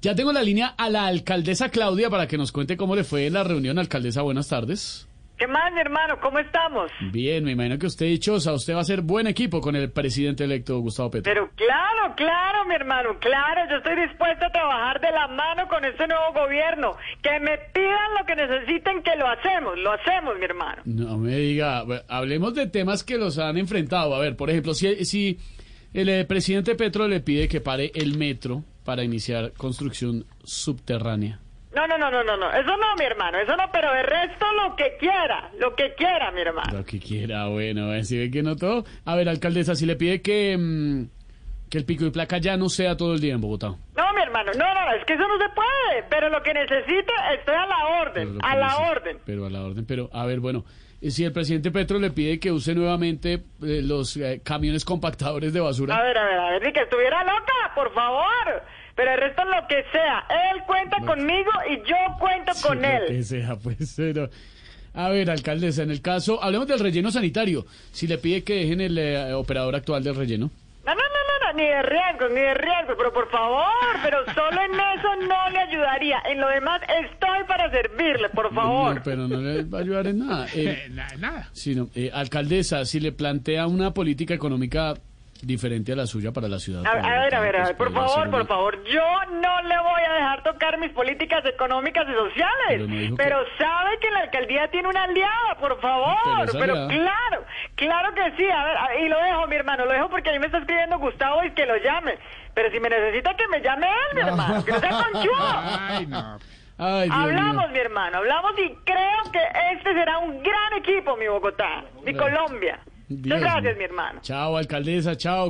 Ya tengo la línea a la alcaldesa Claudia para que nos cuente cómo le fue en la reunión. Alcaldesa, buenas tardes. ¿Qué más, mi hermano? ¿Cómo estamos? Bien, me imagino que usted dichosa, usted va a ser buen equipo con el presidente electo Gustavo Petro. Pero claro, claro, mi hermano, claro, yo estoy dispuesto a trabajar de la mano con este nuevo gobierno. Que me pidan lo que necesiten, que lo hacemos, lo hacemos, mi hermano. No me diga, hablemos de temas que los han enfrentado. A ver, por ejemplo, si, si el eh, presidente Petro le pide que pare el metro para iniciar construcción subterránea. No, no, no, no, no, no, eso no, mi hermano, eso no, pero de resto lo que quiera, lo que quiera, mi hermano. Lo que quiera, bueno, si ve que no todo. A ver, alcaldesa, si le pide que, mm, que el pico y placa ya no sea todo el día en Bogotá. No, hermano, no, no, es que eso no se puede, pero lo que necesite, estoy a la orden, a la orden. Pero a la orden, pero a ver, bueno, eh, si el presidente Petro le pide que use nuevamente eh, los eh, camiones compactadores de basura. A ver, a ver, a ver, ni que estuviera loca, por favor. Pero el resto lo que sea, él cuenta conmigo y yo cuento Sí, con lo él. que sea, pues, pero- A ver, alcaldesa, en el caso, hablemos del relleno sanitario. Si le pide que dejen el eh, operador actual del relleno. Ni de riesgo, ni de riesgo, pero por favor, pero solo en eso no le ayudaría. En lo demás estoy para servirle, por favor. No, pero no le va a ayudar en nada. Eh, nada. sino, eh, alcaldesa, si le plantea una política económica diferente a la suya para la ciudad. A, a ver, a ver, a ver, por pues, favor, por favor, yo no le voy a dejar tocar mis políticas económicas y sociales, Pero que- sabe que la alcaldía tiene una aliada, por favor, Pero claro, claro que sí, a ver, a- y lo dejo, mi hermano, lo dejo porque a mí me está escribiendo Gustavo y que lo llame, pero si me necesita que me llame él, mi hermano, que no sea conchudo. Ay, no. Ay, Dios Hablamos, mi hermano, hablamos y creo que este será un gran equipo, mi Bogotá, mi. Colombia. Dios Muchas gracias, mi hermano. Chao, alcaldesa, chao.